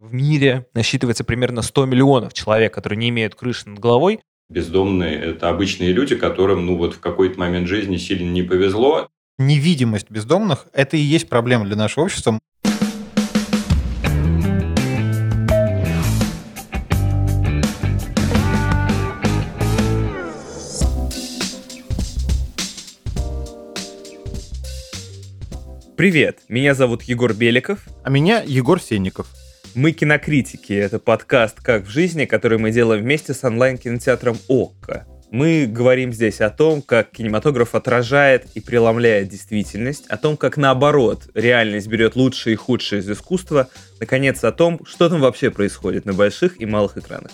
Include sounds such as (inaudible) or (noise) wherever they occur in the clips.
В мире насчитывается примерно 100 миллионов человек, которые не имеют крыши над головой. Бездомные – это обычные люди, которым ну вот в какой-то момент жизни сильно не повезло. Невидимость бездомных – это и есть проблема для нашего общества. Привет, меня зовут Егор Беликов. А меня Егор Сенников. Мы кинокритики. Это подкаст «Как в жизни», который мы делаем вместе с онлайн-кинотеатром «Окко». Мы говорим здесь о том, как кинематограф отражает и преломляет действительность, о том, как наоборот реальность берет лучшее и худшее из искусства, наконец о том, что там вообще происходит на больших и малых экранах.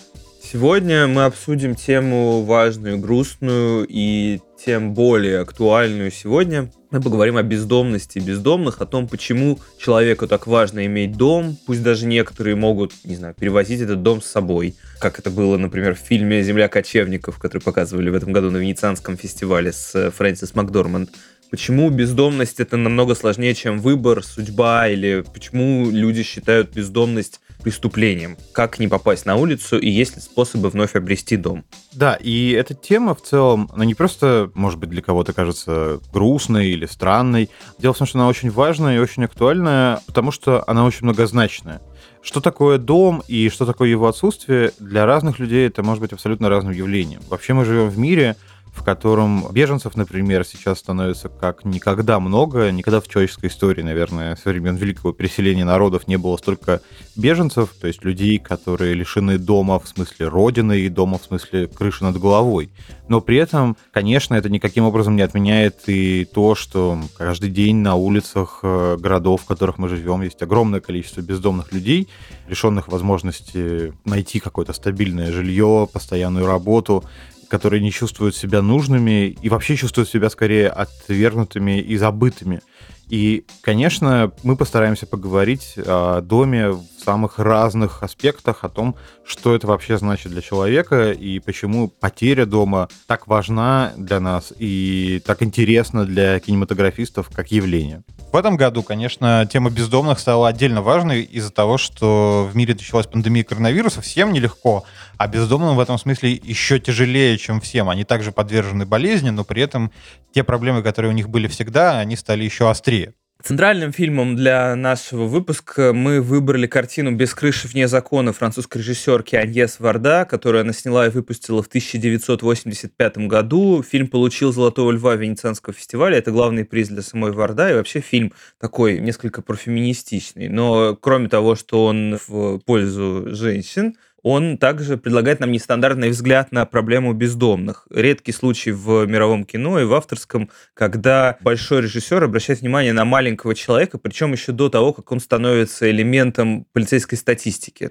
Сегодня мы обсудим тему важную, грустную и тем более актуальную сегодня. Мы поговорим о бездомности бездомных, о том, почему человеку так важно иметь дом, пусть даже некоторые могут, не знаю, перевозить этот дом с собой, как это было, например, в фильме «Земля кочевников», который показывали в этом году на Венецианском фестивале с Фрэнсис Макдорманд. Почему бездомность это намного сложнее, чем выбор, судьба, или почему люди считают бездомность преступлением? Как не попасть на улицу и есть ли способы вновь обрести дом? Да, и эта тема в целом, она не просто, может быть, для кого-то кажется грустной или странной. Дело в том, что она очень важная и очень актуальная, потому что она очень многозначная. Что такое дом и что такое его отсутствие, для разных людей это может быть абсолютно разным явлением. Вообще мы живем в мире, в котором беженцев, например, сейчас становится как никогда много. Никогда в человеческой истории, наверное, со времен великого переселения народов не было столько беженцев, то есть людей, которые лишены дома в смысле родины и дома в смысле крыши над головой. Но при этом, конечно, это никаким образом не отменяет и то, что каждый день на улицах э, городов, в которых мы живем, есть огромное количество бездомных людей, лишенных возможности найти какое-то стабильное жилье, постоянную работу, которые не чувствуют себя нужными и вообще чувствуют себя скорее отвергнутыми и забытыми. И, конечно, мы постараемся поговорить о доме в самых разных аспектах, о том, что это вообще значит для человека и почему потеря дома так важна для нас и так интересна для кинематографистов как явление. В этом году, конечно, тема бездомных стала отдельно важной из-за того, что в мире началась пандемия коронавируса, всем нелегко, а бездомным в этом смысле еще тяжелее, чем всем. Они также подвержены болезни, но при этом те проблемы, которые у них были всегда, они стали еще острее. Центральным фильмом для нашего выпуска мы выбрали картину «Без крыши вне закона» французской режиссерки Аньес Варда, которую она сняла и выпустила в 1985 году. Фильм получил «Золотого льва» Венецианского фестиваля. Это главный приз для самой Варда. И вообще фильм такой несколько профеминистичный. Но кроме того, что он в пользу женщин, он также предлагает нам нестандартный взгляд на проблему бездомных. Редкий случай в мировом кино и в авторском, когда большой режиссер обращает внимание на маленького человека, причем еще до того, как он становится элементом полицейской статистики.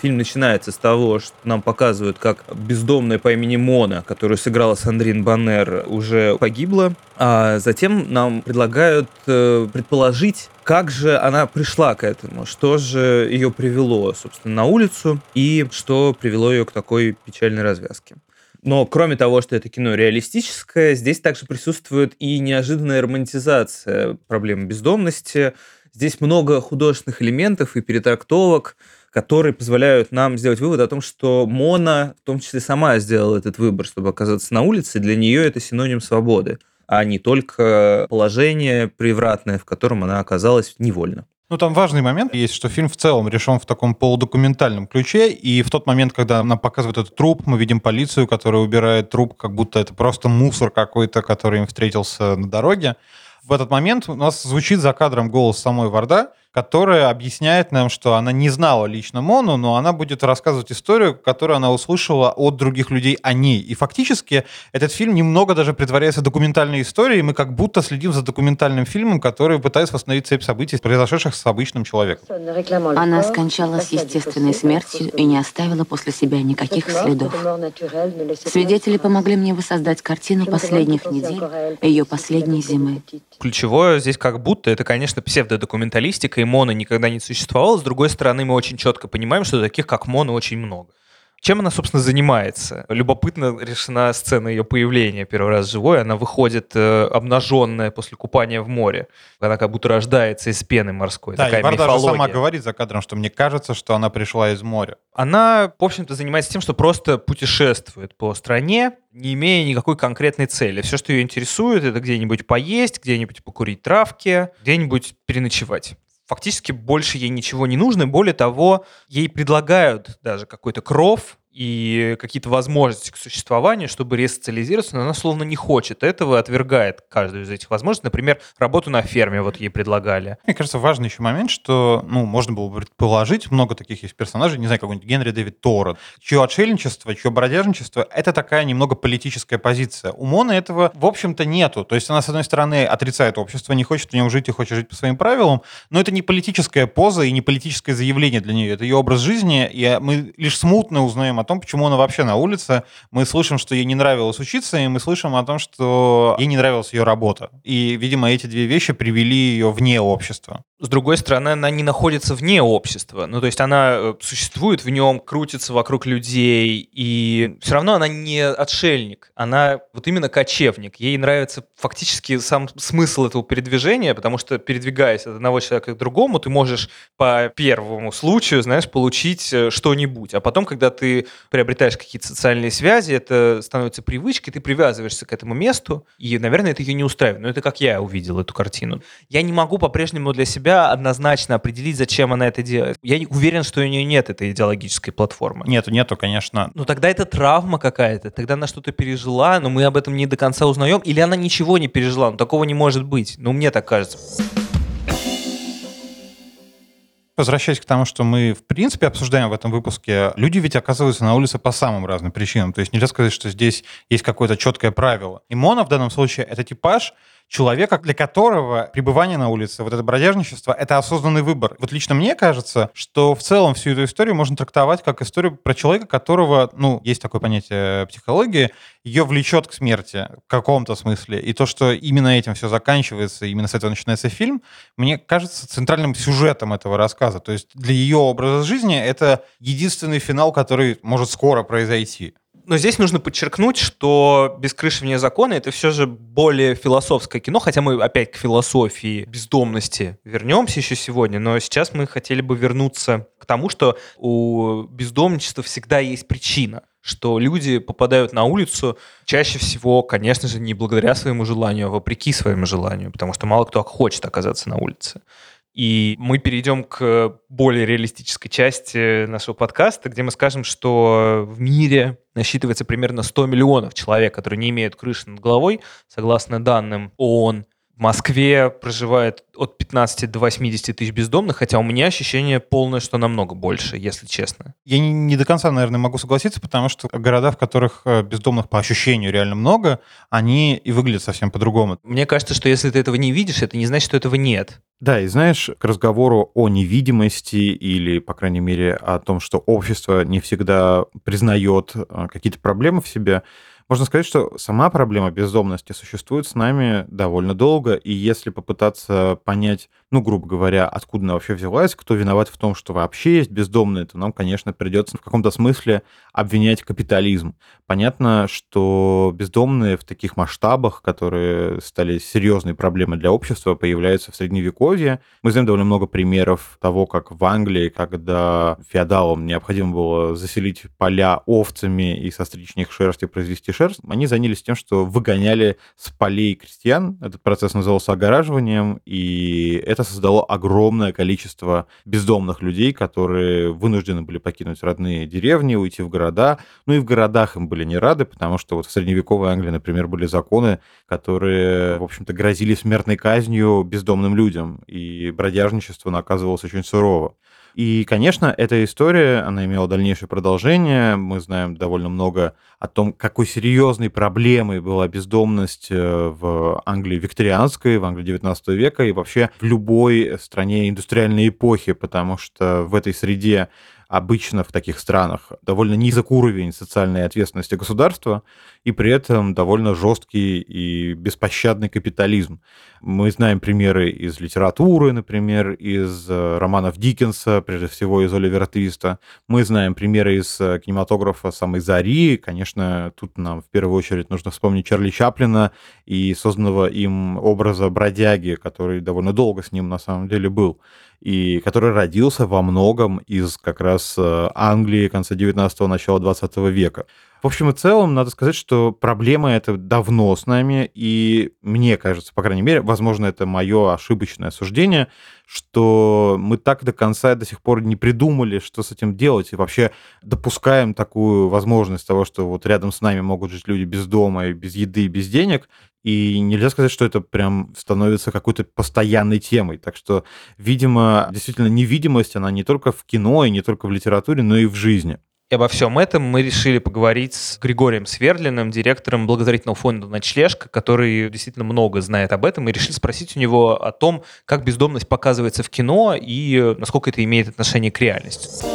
Фильм начинается с того, что нам показывают, как бездомная по имени Мона, которую сыграла Сандрин Баннер, уже погибла. А затем нам предлагают э, предположить, как же она пришла к этому, что же ее привело, собственно, на улицу и что привело ее к такой печальной развязке. Но кроме того, что это кино реалистическое, здесь также присутствует и неожиданная романтизация проблемы бездомности. Здесь много художественных элементов и перетрактовок, которые позволяют нам сделать вывод о том, что Мона в том числе сама сделала этот выбор, чтобы оказаться на улице. Для нее это синоним свободы, а не только положение превратное, в котором она оказалась невольно. Ну, там важный момент есть, что фильм в целом решен в таком полудокументальном ключе, и в тот момент, когда нам показывают этот труп, мы видим полицию, которая убирает труп, как будто это просто мусор какой-то, который им встретился на дороге. В этот момент у нас звучит за кадром голос самой Варда, которая объясняет нам, что она не знала лично Мону, но она будет рассказывать историю, которую она услышала от других людей о ней. И фактически этот фильм немного даже притворяется документальной историей, и мы как будто следим за документальным фильмом, который пытается восстановить цепь событий, произошедших с обычным человеком. Она скончалась естественной смертью и не оставила после себя никаких следов. Свидетели помогли мне воссоздать картину последних недель, ее последней зимы. Ключевое здесь как будто это, конечно, псевдодокументалистика, и Моно никогда не существовало. С другой стороны, мы очень четко понимаем, что таких, как Моно, очень много. Чем она, собственно, занимается? Любопытно решена сцена ее появления первый раз живой. Она выходит э, обнаженная после купания в море. Она как будто рождается из пены морской. Да, Такая Ивар даже мифология. сама говорит за кадром, что мне кажется, что она пришла из моря. Она, в общем-то, занимается тем, что просто путешествует по стране, не имея никакой конкретной цели. Все, что ее интересует, это где-нибудь поесть, где-нибудь покурить травки, где-нибудь переночевать. Фактически больше ей ничего не нужно. Более того, ей предлагают даже какой-то кров и какие-то возможности к существованию, чтобы ресоциализироваться, но она словно не хочет этого, отвергает каждую из этих возможностей. Например, работу на ферме вот ей предлагали. Мне кажется, важный еще момент, что, ну, можно было бы предположить, много таких есть персонажей, не знаю, какой-нибудь Генри Дэвид Торо, чье отшельничество, чье бродяжничество — это такая немного политическая позиция. У Моны этого, в общем-то, нету. То есть она, с одной стороны, отрицает общество, не хочет в нем жить и хочет жить по своим правилам, но это не политическая поза и не политическое заявление для нее. Это ее образ жизни, и мы лишь смутно узнаем о том, почему она вообще на улице. Мы слышим, что ей не нравилось учиться, и мы слышим о том, что ей не нравилась ее работа. И, видимо, эти две вещи привели ее вне общества. С другой стороны, она не находится вне общества. Ну, то есть она э, существует в нем, крутится вокруг людей, и все равно она не отшельник, она вот именно кочевник. Ей нравится фактически сам смысл этого передвижения, потому что, передвигаясь от одного человека к другому, ты можешь по первому случаю, знаешь, получить э, что-нибудь. А потом, когда ты приобретаешь какие-то социальные связи, это становится привычкой, ты привязываешься к этому месту, и, наверное, это ее не устраивает. Но это как я увидел эту картину. Я не могу по-прежнему для себя однозначно определить, зачем она это делает. Я уверен, что у нее нет этой идеологической платформы. Нету, нету, конечно. Ну тогда это травма какая-то, тогда она что-то пережила, но мы об этом не до конца узнаем, или она ничего не пережила, ну такого не может быть, ну мне так кажется. Возвращаясь к тому, что мы, в принципе, обсуждаем в этом выпуске, люди ведь оказываются на улице по самым разным причинам. То есть нельзя сказать, что здесь есть какое-то четкое правило. И Мона в данном случае — это типаж, человека, для которого пребывание на улице, вот это бродяжничество, это осознанный выбор. Вот лично мне кажется, что в целом всю эту историю можно трактовать как историю про человека, которого, ну, есть такое понятие психологии, ее влечет к смерти в каком-то смысле. И то, что именно этим все заканчивается, именно с этого начинается фильм, мне кажется центральным сюжетом этого рассказа. То есть для ее образа жизни это единственный финал, который может скоро произойти. Но здесь нужно подчеркнуть, что «Без крыши вне закона» — это все же более философское кино, хотя мы опять к философии бездомности вернемся еще сегодня, но сейчас мы хотели бы вернуться к тому, что у бездомничества всегда есть причина что люди попадают на улицу чаще всего, конечно же, не благодаря своему желанию, а вопреки своему желанию, потому что мало кто хочет оказаться на улице. И мы перейдем к более реалистической части нашего подкаста, где мы скажем, что в мире насчитывается примерно 100 миллионов человек, которые не имеют крыши над головой, согласно данным ООН. В Москве проживает от 15 до 80 тысяч бездомных, хотя у меня ощущение полное, что намного больше, если честно. Я не, не до конца, наверное, могу согласиться, потому что города, в которых э, бездомных по ощущению реально много, они и выглядят совсем по-другому. Мне кажется, что если ты этого не видишь, это не значит, что этого нет. Да, и знаешь, к разговору о невидимости или, по крайней мере, о том, что общество не всегда признает э, какие-то проблемы в себе, можно сказать, что сама проблема бездомности существует с нами довольно долго, и если попытаться понять, ну, грубо говоря, откуда она вообще взялась, кто виноват в том, что вообще есть бездомные, то нам, конечно, придется в каком-то смысле обвинять капитализм. Понятно, что бездомные в таких масштабах, которые стали серьезной проблемой для общества, появляются в Средневековье. Мы знаем довольно много примеров того, как в Англии, когда феодалам необходимо было заселить поля овцами и состричь них шерсть и произвести шерсть, они занялись тем, что выгоняли с полей крестьян. Этот процесс назывался огораживанием, и это создало огромное количество бездомных людей, которые вынуждены были покинуть родные деревни, уйти в города. Ну и в городах им были не рады, потому что вот в средневековой Англии, например, были законы, которые, в общем-то, грозили смертной казнью бездомным людям, и бродяжничество наказывалось очень сурово. И, конечно, эта история, она имела дальнейшее продолжение. Мы знаем довольно много о том, какой серьезной проблемой была бездомность э, в Англии викторианской, в Англии 19 века и вообще в любой стране индустриальной эпохи, потому что в этой среде обычно в таких странах довольно низок уровень социальной ответственности государства и при этом довольно жесткий и беспощадный капитализм. Мы знаем примеры из литературы, например, из э, романов Диккенса, прежде всего из Оливера Твиста. Мы знаем примеры из э, кинематографа самой Зари. Конечно, тут нам в первую очередь нужно вспомнить Чарли Чаплина и созданного им образа бродяги, который довольно долго с ним на самом деле был и который родился во многом из как раз э, Англии конца 19-го, начала 20 века. В общем и целом, надо сказать, что проблема эта давно с нами, и мне кажется, по крайней мере, возможно, это мое ошибочное суждение, что мы так до конца до сих пор не придумали, что с этим делать, и вообще допускаем такую возможность того, что вот рядом с нами могут жить люди без дома, и без еды, и без денег, и нельзя сказать, что это прям становится какой-то постоянной темой. Так что, видимо, действительно, невидимость, она не только в кино и не только в литературе, но и в жизни. И обо всем этом мы решили поговорить с Григорием Сверлиным, директором благотворительного фонда «Ночлежка», который действительно много знает об этом, и решили спросить у него о том, как бездомность показывается в кино и насколько это имеет отношение к реальности.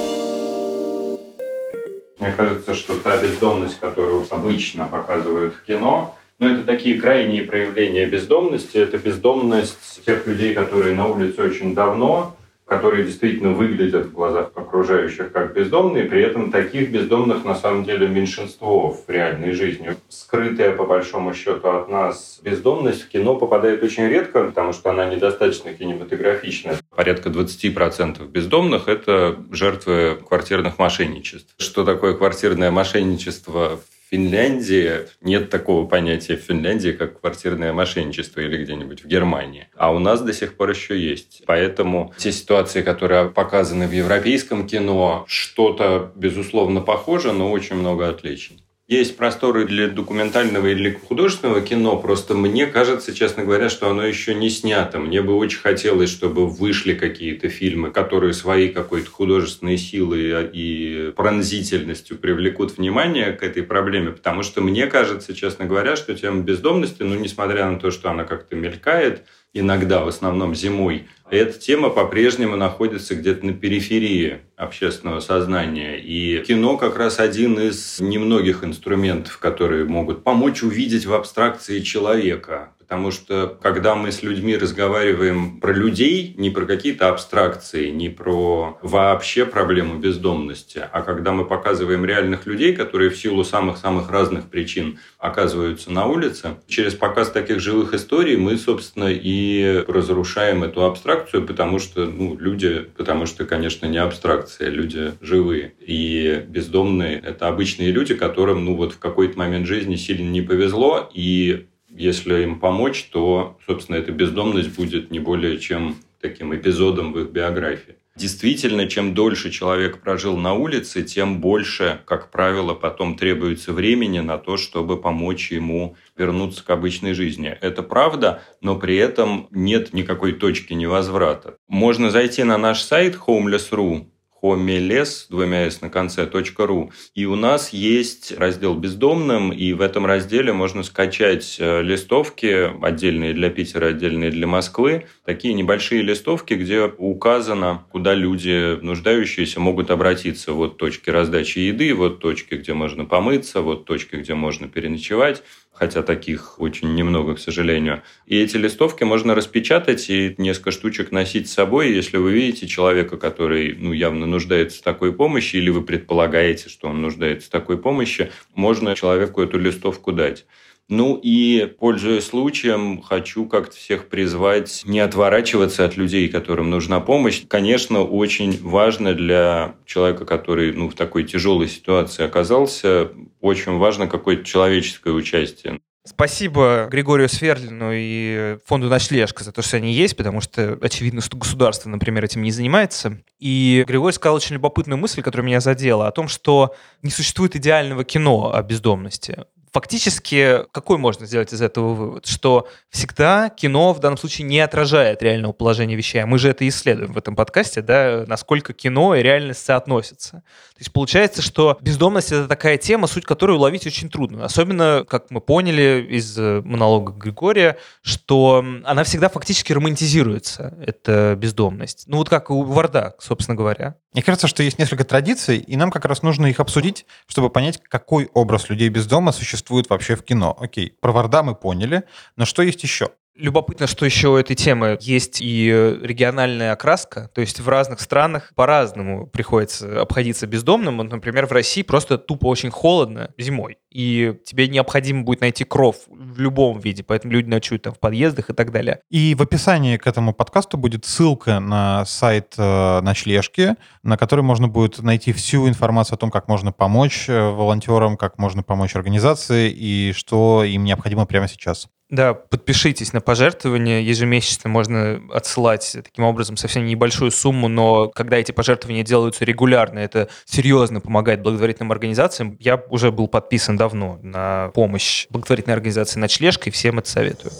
Мне кажется, что та бездомность, которую обычно показывают в кино, но это такие крайние проявления бездомности. Это бездомность тех людей, которые на улице очень давно, которые действительно выглядят в глазах окружающих как бездомные, при этом таких бездомных на самом деле меньшинство в реальной жизни. Скрытая, по большому счету, от нас бездомность в кино попадает очень редко, потому что она недостаточно кинематографичная. Порядка 20% бездомных – это жертвы квартирных мошенничеств. Что такое квартирное мошенничество Финляндии нет такого понятия в Финляндии, как квартирное мошенничество или где-нибудь в Германии. А у нас до сих пор еще есть. Поэтому те ситуации, которые показаны в европейском кино, что-то, безусловно, похоже, но очень много отличий. Есть просторы для документального или художественного кино, просто мне кажется, честно говоря, что оно еще не снято. Мне бы очень хотелось, чтобы вышли какие-то фильмы, которые своей какой-то художественной силой и пронзительностью привлекут внимание к этой проблеме, потому что мне кажется, честно говоря, что тема бездомности, ну, несмотря на то, что она как-то мелькает, иногда, в основном зимой, эта тема по-прежнему находится где-то на периферии общественного сознания. И кино как раз один из немногих инструментов, которые могут помочь увидеть в абстракции человека. Потому что когда мы с людьми разговариваем про людей, не про какие-то абстракции, не про вообще проблему бездомности, а когда мы показываем реальных людей, которые в силу самых-самых разных причин оказываются на улице, через показ таких живых историй мы, собственно, и разрушаем эту абстракцию, потому что ну, люди, потому что, конечно, не абстракция, люди живые. И бездомные – это обычные люди, которым ну, вот в какой-то момент жизни сильно не повезло, и если им помочь, то, собственно, эта бездомность будет не более чем таким эпизодом в их биографии. Действительно, чем дольше человек прожил на улице, тем больше, как правило, потом требуется времени на то, чтобы помочь ему вернуться к обычной жизни. Это правда, но при этом нет никакой точки невозврата. Можно зайти на наш сайт homeless.ru, homeless, двумя с на конце, .ру. И у нас есть раздел «Бездомным», и в этом разделе можно скачать э, листовки, отдельные для Питера, отдельные для Москвы, такие небольшие листовки, где указано, куда люди, нуждающиеся, могут обратиться. Вот точки раздачи еды, вот точки, где можно помыться, вот точки, где можно переночевать хотя таких очень немного, к сожалению. И эти листовки можно распечатать и несколько штучек носить с собой, если вы видите человека, который ну, явно нуждается в такой помощи, или вы предполагаете, что он нуждается в такой помощи, можно человеку эту листовку дать. Ну и, пользуясь случаем, хочу как-то всех призвать не отворачиваться от людей, которым нужна помощь. Конечно, очень важно для человека, который ну, в такой тяжелой ситуации оказался, очень важно какое-то человеческое участие. Спасибо Григорию Сверлину и фонду «Ночлежка» за то, что они есть, потому что очевидно, что государство, например, этим не занимается. И Григорий сказал очень любопытную мысль, которая меня задела, о том, что не существует идеального кино о бездомности фактически какой можно сделать из этого вывод? Что всегда кино в данном случае не отражает реального положения вещей. А мы же это исследуем в этом подкасте, да, насколько кино и реальность соотносятся. То есть получается, что бездомность — это такая тема, суть которой уловить очень трудно. Особенно, как мы поняли из э, монолога Григория, что она всегда фактически романтизируется, эта бездомность. Ну вот как у Варда, собственно говоря. Мне кажется, что есть несколько традиций, и нам как раз нужно их обсудить, чтобы понять, какой образ людей без дома существует вообще в кино. Окей, про Варда мы поняли, но что есть еще? Любопытно, что еще у этой темы есть и региональная окраска, то есть в разных странах по-разному приходится обходиться бездомным. Вот, например, в России просто тупо очень холодно зимой, и тебе необходимо будет найти кров в любом виде, поэтому люди ночуют там в подъездах и так далее. И в описании к этому подкасту будет ссылка на сайт э, ночлежки, на который можно будет найти всю информацию о том, как можно помочь э, волонтерам, как можно помочь организации и что им необходимо прямо сейчас. Да, подпишитесь на пожертвования. Ежемесячно можно отсылать таким образом совсем небольшую сумму, но когда эти пожертвования делаются регулярно, это серьезно помогает благотворительным организациям. Я уже был подписан давно на помощь благотворительной организации «Ночлежка», и всем это советую.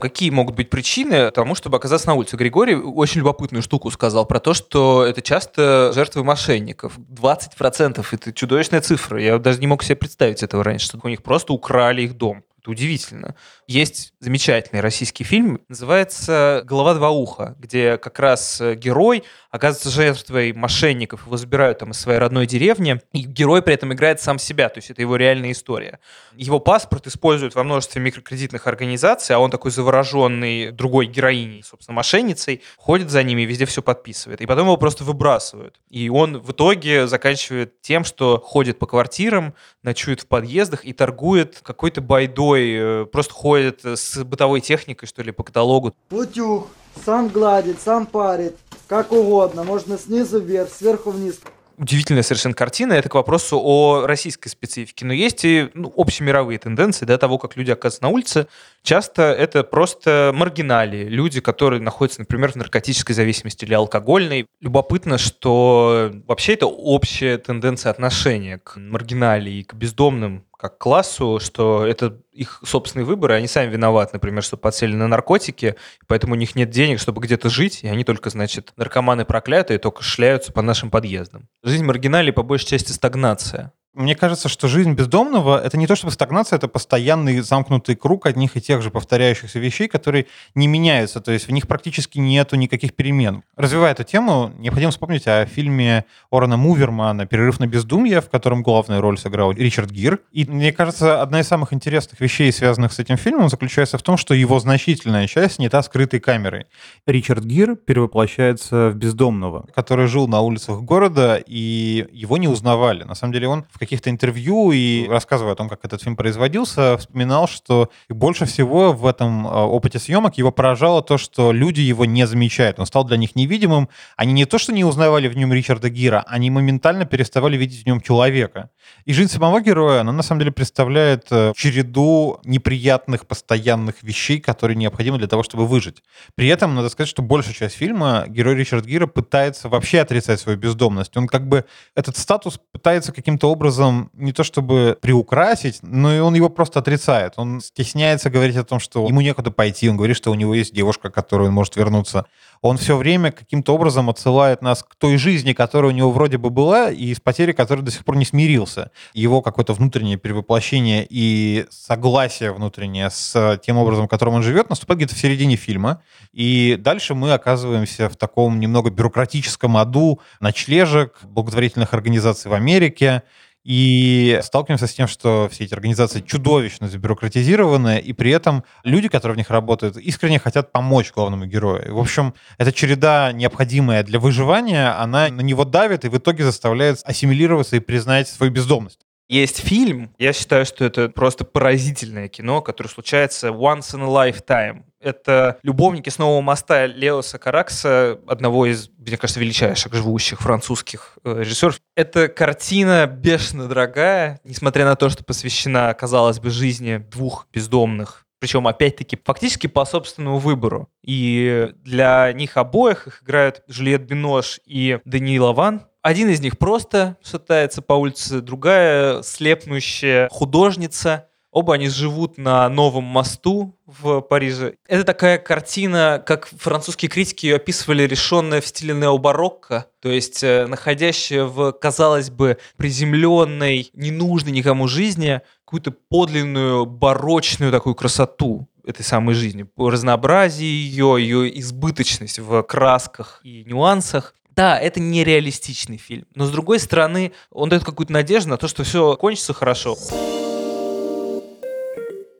Какие могут быть причины тому, чтобы оказаться на улице? Григорий очень любопытную штуку сказал про то, что это часто жертвы мошенников. 20% — это чудовищная цифра. Я даже не мог себе представить этого раньше, что у них просто украли их дом. Это удивительно. Есть замечательный российский фильм, называется «Голова два уха», где как раз э, герой оказывается жертвой мошенников, его забирают там из своей родной деревни, и герой при этом играет сам себя, то есть это его реальная история. Его паспорт используют во множестве микрокредитных организаций, а он такой завороженный другой героиней, собственно, мошенницей, ходит за ними везде все подписывает. И потом его просто выбрасывают. И он в итоге заканчивает тем, что ходит по квартирам, ночует в подъездах и торгует какой-то байдой, э, просто ходит с бытовой техникой, что ли, по каталогу. Утюг, сам гладит, сам парит, как угодно, можно снизу вверх, сверху вниз удивительная совершенно картина. Это к вопросу о российской специфике. Но есть и ну, общемировые тенденции до того, как люди оказываются на улице. Часто это просто маргинали, люди, которые находятся, например, в наркотической зависимости или алкогольной. Любопытно, что вообще это общая тенденция отношения к маргинали и к бездомным как классу, что это их собственный выбор, и они сами виноваты, например, что подсели на наркотики, поэтому у них нет денег, чтобы где-то жить, и они только, значит, наркоманы проклятые, только шляются по нашим подъездам. Жизнь маргиналей по большей части стагнация. Мне кажется, что жизнь бездомного — это не то чтобы стагнация, это постоянный замкнутый круг одних и тех же повторяющихся вещей, которые не меняются, то есть в них практически нету никаких перемен. Развивая эту тему, необходимо вспомнить о фильме Орона Мувермана «Перерыв на бездумье», в котором главную роль сыграл Ричард Гир. И мне кажется, одна из самых интересных вещей, связанных с этим фильмом, заключается в том, что его значительная часть снята скрытой камерой. Ричард Гир перевоплощается в бездомного, который жил на улицах города, и его не узнавали. На самом деле он в каких-то интервью и рассказывая о том, как этот фильм производился, вспоминал, что больше всего в этом а, опыте съемок его поражало то, что люди его не замечают. Он стал для них невидимым. Они не то, что не узнавали в нем Ричарда Гира, они моментально переставали видеть в нем человека. И жизнь самого героя, она на самом деле представляет э, череду неприятных постоянных вещей, которые необходимы для того, чтобы выжить. При этом, надо сказать, что большая часть фильма герой Ричард Гира пытается вообще отрицать свою бездомность. Он как бы этот статус пытается каким-то образом образом не то чтобы приукрасить, но и он его просто отрицает. Он стесняется говорить о том, что ему некуда пойти. Он говорит, что у него есть девушка, к которой он может вернуться. Он все время каким-то образом отсылает нас к той жизни, которая у него вроде бы была, и с потерей, которой до сих пор не смирился. Его какое-то внутреннее перевоплощение и согласие внутреннее с тем образом, которым он живет, наступает где-то в середине фильма. И дальше мы оказываемся в таком немного бюрократическом аду ночлежек, благотворительных организаций в Америке, и сталкиваемся с тем, что все эти организации чудовищно забюрократизированы, и при этом люди, которые в них работают, искренне хотят помочь главному герою. В общем, эта череда, необходимая для выживания, она на него давит и в итоге заставляет ассимилироваться и признать свою бездомность. Есть фильм, я считаю, что это просто поразительное кино, которое случается once in a lifetime. Это «Любовники с нового моста» Леоса Каракса, одного из, мне кажется, величайших живущих французских э, режиссеров. Это картина бешено дорогая, несмотря на то, что посвящена, казалось бы, жизни двух бездомных причем, опять-таки, фактически по собственному выбору. И для них обоих их играют Жюльет Бинош и Дани Лаван. Один из них просто шатается по улице, другая слепнущая художница. Оба они живут на новом мосту в Париже. Это такая картина, как французские критики ее описывали, решенная в стиле необарокко, то есть э, находящая в, казалось бы, приземленной, ненужной никому жизни какую-то подлинную барочную такую красоту. этой самой жизни, разнообразие ее, ее избыточность в красках и нюансах. Да, это нереалистичный фильм, но с другой стороны, он дает какую-то надежду на то, что все кончится хорошо.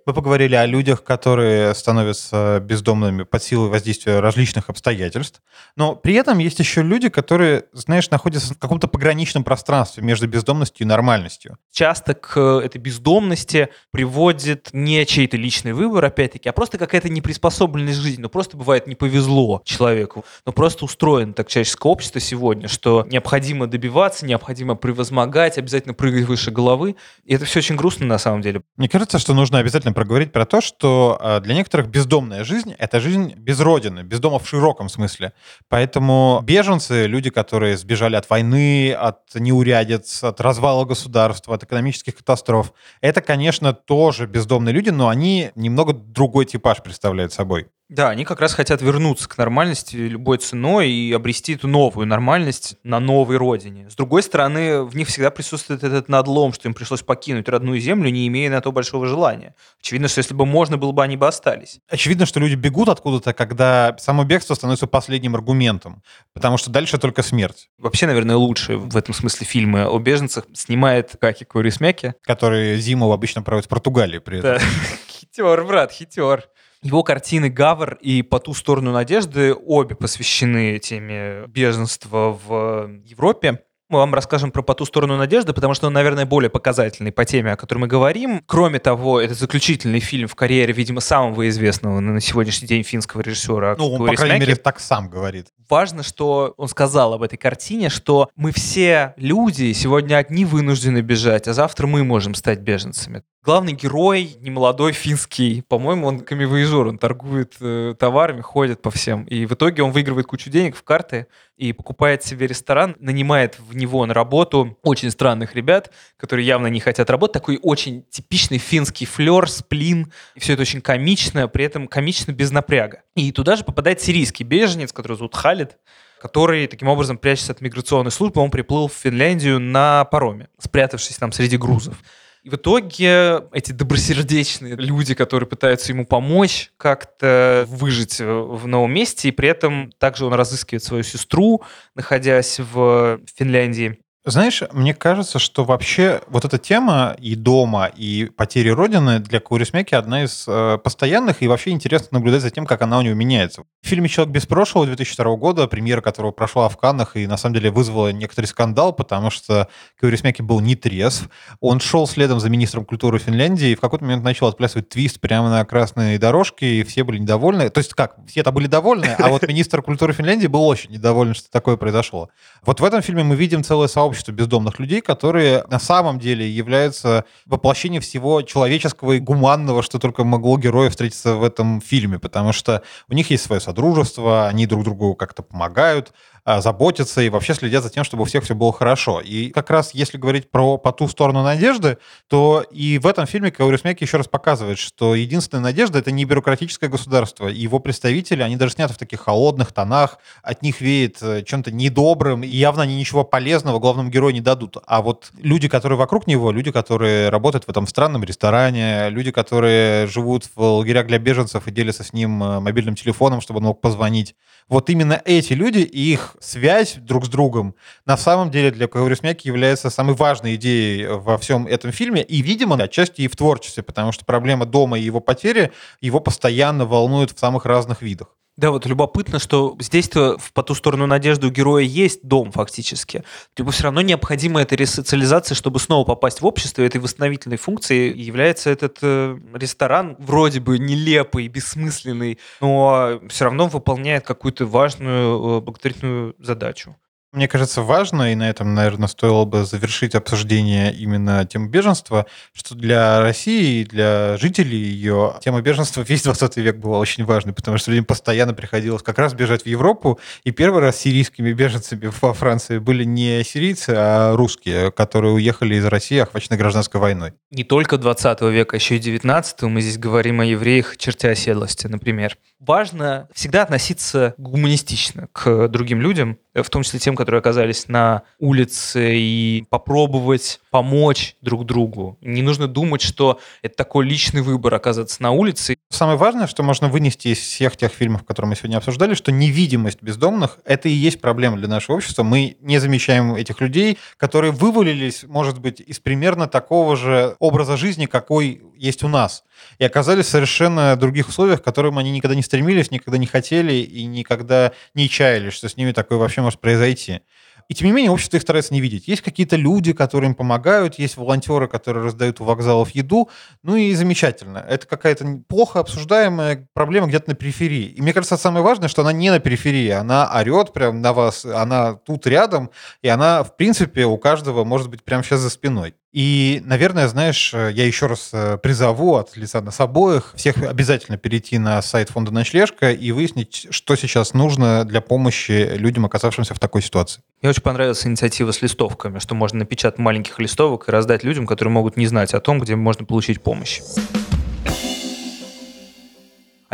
Мы поговорили о людях, которые становятся бездомными под силой воздействия различных обстоятельств. Но при этом есть еще люди, которые, знаешь, находятся в каком-то пограничном пространстве между бездомностью и нормальностью. Часто к этой бездомности приводит не чей-то личный выбор, опять-таки, а просто какая-то неприспособленность жизни. Ну, просто бывает не повезло человеку. Но просто устроено так человеческое общество сегодня, что необходимо добиваться, необходимо превозмогать, обязательно прыгать выше головы. И это все очень грустно на самом деле. Мне кажется, что нужно обязательно проговорить про то, что а, для некоторых бездомная жизнь — это жизнь без родины, без дома в широком смысле. Поэтому беженцы, люди, которые сбежали от войны, от неурядиц, от развала государства, от экономических катастроф, это, конечно, тоже бездомные люди, но они немного другой типаж представляют собой. Да, они как раз хотят вернуться к нормальности любой ценой и обрести эту новую нормальность на новой родине. С другой стороны, в них всегда присутствует этот надлом, что им пришлось покинуть родную землю, не имея на то большого желания. Очевидно, что если бы можно было бы, они бы остались. Очевидно, что люди бегут откуда-то, когда само бегство становится последним аргументом, потому что дальше только смерть. Вообще, наверное, лучшие в этом смысле фильмы о беженцах снимает Каки Курисмяки. Который зиму обычно проводит в Португалии при этом. Да. (laughs) Хитер, брат, хитер. Его картины «Гавр» и «По ту сторону надежды» обе посвящены теме беженства в Европе. Мы вам расскажем про «По ту сторону надежды», потому что он, наверное, более показательный по теме, о которой мы говорим. Кроме того, это заключительный фильм в карьере, видимо, самого известного на сегодняшний день финского режиссера. Ну, он, по крайней мере, так сам говорит. Важно, что он сказал об этой картине, что мы все люди сегодня одни вынуждены бежать, а завтра мы можем стать беженцами. Главный герой, немолодой финский, по-моему, он камевоежор, он торгует э, товарами, ходит по всем. И в итоге он выигрывает кучу денег в карты и покупает себе ресторан, нанимает в него на работу очень странных ребят, которые явно не хотят работать. Такой очень типичный финский флер, сплин. И все это очень комично, при этом комично без напряга. И туда же попадает сирийский беженец, который зовут Халид, который таким образом прячется от миграционной службы. Он приплыл в Финляндию на пароме, спрятавшись там среди грузов. И в итоге эти добросердечные люди, которые пытаются ему помочь как-то выжить в новом месте, и при этом также он разыскивает свою сестру, находясь в Финляндии. Знаешь, мне кажется, что вообще вот эта тема и дома, и потери Родины для Каурисмяки одна из э, постоянных, и вообще интересно наблюдать за тем, как она у него меняется. В фильме «Человек без прошлого» 2002 года, премьера которого прошла в Каннах и на самом деле вызвала некоторый скандал, потому что Каурисмяки был не трезв. Он шел следом за министром культуры Финляндии и в какой-то момент начал отплясывать твист прямо на красной дорожке, и все были недовольны. То есть как, все-то были довольны, а вот (laughs) министр культуры Финляндии был очень недоволен, что такое произошло. Вот в этом фильме мы видим целое сообщество сообщество бездомных людей, которые на самом деле являются воплощением всего человеческого и гуманного, что только могло герою встретиться в этом фильме, потому что у них есть свое содружество, они друг другу как-то помогают, заботятся и вообще следят за тем, чтобы у всех все было хорошо. И как раз если говорить про «По ту сторону надежды», то и в этом фильме Каурисмяки еще раз показывает, что единственная надежда — это не бюрократическое государство. И его представители, они даже сняты в таких холодных тонах, от них веет э, чем-то недобрым, и явно они ничего полезного главному герою не дадут. А вот люди, которые вокруг него, люди, которые работают в этом странном ресторане, люди, которые живут в лагерях для беженцев и делятся с ним э, мобильным телефоном, чтобы он мог позвонить, вот именно эти люди и их связь друг с другом на самом деле для Каурисмяки является самой важной идеей во всем этом фильме и, видимо, отчасти и в творчестве, потому что проблема дома и его потери его постоянно волнует в самых разных видах. Да, вот любопытно, что здесь-то в «По ту сторону надежды» у героя есть дом фактически. Ему все равно необходима эта ресоциализация, чтобы снова попасть в общество. Этой восстановительной функцией является этот э, ресторан, вроде бы нелепый, бессмысленный, но все равно выполняет какую-то важную э, благотворительную задачу. Мне кажется, важно, и на этом, наверное, стоило бы завершить обсуждение именно темы беженства, что для России и для жителей ее тема беженства (laughs) весь 20 век была очень важной, потому что людям постоянно приходилось как раз бежать в Европу, и первый раз сирийскими беженцами во Франции были не сирийцы, а русские, которые уехали из России, охваченной гражданской войной. Не только 20 века, еще и 19 мы здесь говорим о евреях черте оседлости, например. Важно всегда относиться гуманистично к другим людям, в том числе тем, которые оказались на улице, и попробовать помочь друг другу. Не нужно думать, что это такой личный выбор оказаться на улице. Самое важное, что можно вынести из всех тех фильмов, которые мы сегодня обсуждали, что невидимость бездомных – это и есть проблема для нашего общества. Мы не замечаем этих людей, которые вывалились, может быть, из примерно такого же образа жизни, какой есть у нас, и оказались в совершенно других условиях, к которым они никогда не стремились, никогда не хотели и никогда не чаяли, что с ними такое вообще может произойти. И тем не менее, общество их старается не видеть. Есть какие-то люди, которые им помогают, есть волонтеры, которые раздают у вокзалов еду. Ну и замечательно. Это какая-то плохо обсуждаемая проблема где-то на периферии. И мне кажется, самое важное, что она не на периферии. Она орет прям на вас, она тут рядом, и она, в принципе, у каждого может быть прямо сейчас за спиной. И, наверное, знаешь, я еще раз э, призову от лица нас обоих всех обязательно перейти на сайт фонда «Ночлежка» и выяснить, что сейчас нужно для помощи людям, оказавшимся в такой ситуации. Мне очень понравилась инициатива с листовками, что можно напечатать маленьких листовок и раздать людям, которые могут не знать о том, где можно получить помощь.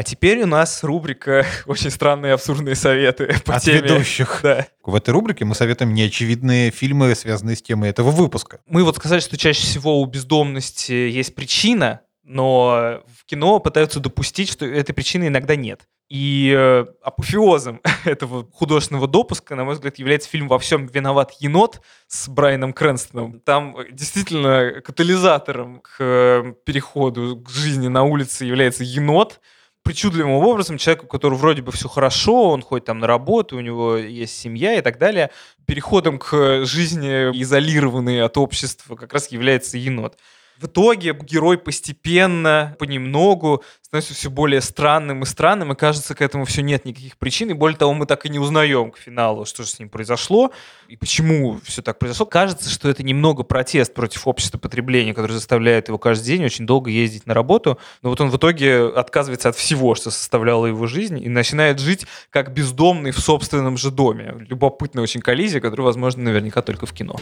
А теперь у нас рубрика (laughs) «Очень странные абсурдные советы» по От теме. ведущих. Да. В этой рубрике мы советуем неочевидные фильмы, связанные с темой этого выпуска. Мы вот сказали, что чаще всего у бездомности есть причина, но в кино пытаются допустить, что этой причины иногда нет. И э, апофеозом (laughs) этого художественного допуска, на мой взгляд, является фильм «Во всем виноват енот» с Брайаном Крэнстоном. Там действительно катализатором к э, переходу к жизни на улице является енот, причудливым образом человеку, у которого вроде бы все хорошо, он ходит там на работу, у него есть семья и так далее, переходом к жизни изолированной от общества как раз является енот. В итоге герой постепенно, понемногу становится все более странным и странным, и кажется, к этому все нет никаких причин, и более того, мы так и не узнаем к финалу, что же с ним произошло, и почему все так произошло. Кажется, что это немного протест против общества потребления, который заставляет его каждый день очень долго ездить на работу, но вот он в итоге отказывается от всего, что составляло его жизнь, и начинает жить как бездомный в собственном же доме. Любопытная очень коллизия, которая, возможно, наверняка только в кино.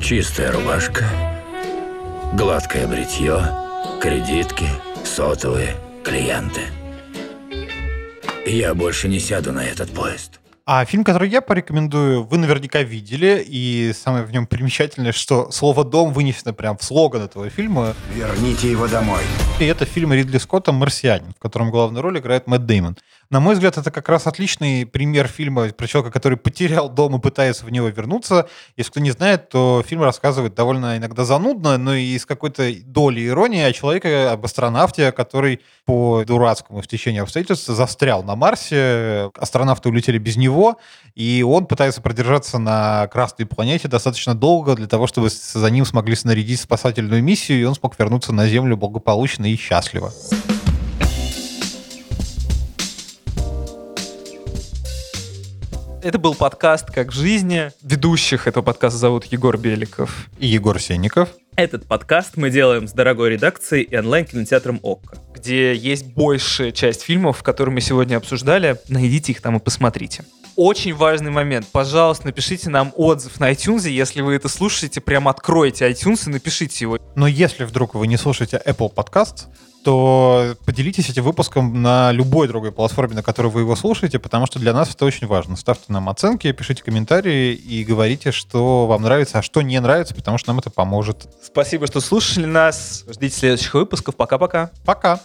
Чистая рубашка, гладкое бритье, кредитки, сотовые, клиенты. Я больше не сяду на этот поезд. А фильм, который я порекомендую, вы наверняка видели, и самое в нем примечательное, что слово «дом» вынесено прям в слоган этого фильма. Верните его домой. И это фильм Ридли Скотта «Марсианин», в котором главную роль играет Мэтт Деймон. На мой взгляд, это как раз отличный пример фильма про человека, который потерял дом и пытается в него вернуться. Если кто не знает, то фильм рассказывает довольно иногда занудно, но и с какой-то долей иронии о человеке, об астронавте, который по дурацкому стечению обстоятельств застрял на Марсе. Астронавты улетели без него, и он пытается продержаться на Красной планете достаточно долго для того, чтобы за ним смогли снарядить спасательную миссию, и он смог вернуться на Землю благополучно и счастливо. Это был подкаст «Как в жизни». Ведущих этого подкаста зовут Егор Беликов. И Егор Сенников. Этот подкаст мы делаем с дорогой редакцией и онлайн-кинотеатром ОККО, где есть большая часть фильмов, которые мы сегодня обсуждали. Найдите их там и посмотрите. Очень важный момент. Пожалуйста, напишите нам отзыв на iTunes. Если вы это слушаете, прям откройте iTunes и напишите его. Но если вдруг вы не слушаете Apple Podcast, то поделитесь этим выпуском на любой другой платформе, на которой вы его слушаете, потому что для нас это очень важно. Ставьте нам оценки, пишите комментарии и говорите, что вам нравится, а что не нравится, потому что нам это поможет. Спасибо, что слушали нас. Ждите следующих выпусков. Пока-пока. Пока!